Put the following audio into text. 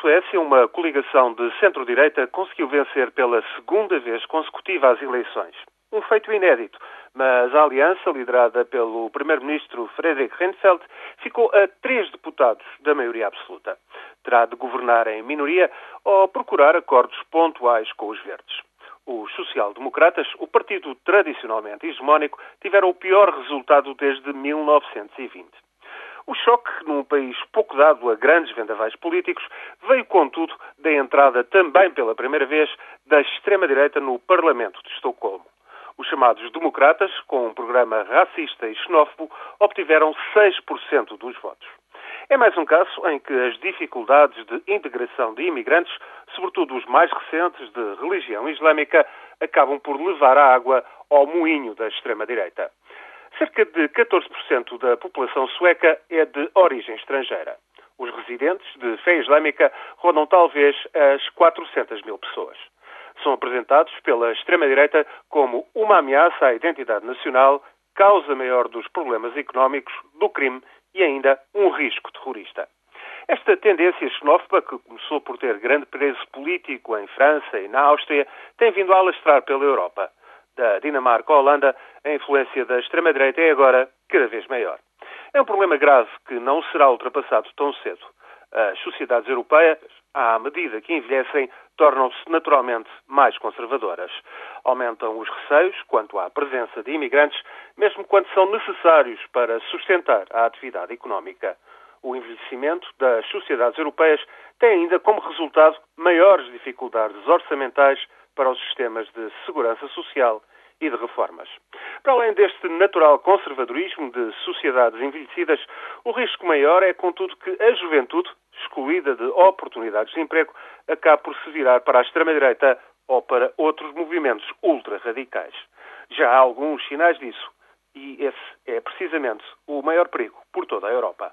Suécia, uma coligação de centro-direita conseguiu vencer pela segunda vez consecutiva as eleições. Um feito inédito, mas a aliança, liderada pelo primeiro-ministro Fredrik Reinfeldt, ficou a três deputados da maioria absoluta. Terá de governar em minoria ou procurar acordos pontuais com os verdes. Os social-democratas, o partido tradicionalmente hegemónico, tiveram o pior resultado desde 1920. O choque, num país pouco dado a grandes vendavais políticos, veio, contudo, da entrada também pela primeira vez da extrema-direita no Parlamento de Estocolmo. Os chamados democratas, com um programa racista e xenófobo, obtiveram 6% dos votos. É mais um caso em que as dificuldades de integração de imigrantes, sobretudo os mais recentes de religião islâmica, acabam por levar a água ao moinho da extrema-direita. Cerca de 14% da população sueca é de origem estrangeira. Os residentes de fé islâmica rodam talvez as 400 mil pessoas. São apresentados pela extrema-direita como uma ameaça à identidade nacional, causa maior dos problemas económicos, do crime e ainda um risco terrorista. Esta tendência xenófoba, que começou por ter grande peso político em França e na Áustria, tem vindo a alastrar pela Europa da Dinamarca à Holanda, a influência da extrema-direita é agora cada vez maior. É um problema grave que não será ultrapassado tão cedo. As sociedades europeias, à medida que envelhecem, tornam-se naturalmente mais conservadoras. Aumentam os receios quanto à presença de imigrantes, mesmo quando são necessários para sustentar a atividade económica. O envelhecimento das sociedades europeias tem ainda como resultado maiores dificuldades orçamentais para os sistemas de segurança social e de reformas. Para além deste natural conservadorismo de sociedades envelhecidas, o risco maior é, contudo, que a juventude, excluída de oportunidades de emprego, acabe por se virar para a extrema-direita ou para outros movimentos ultra-radicais. Já há alguns sinais disso, e esse é precisamente o maior perigo por toda a Europa.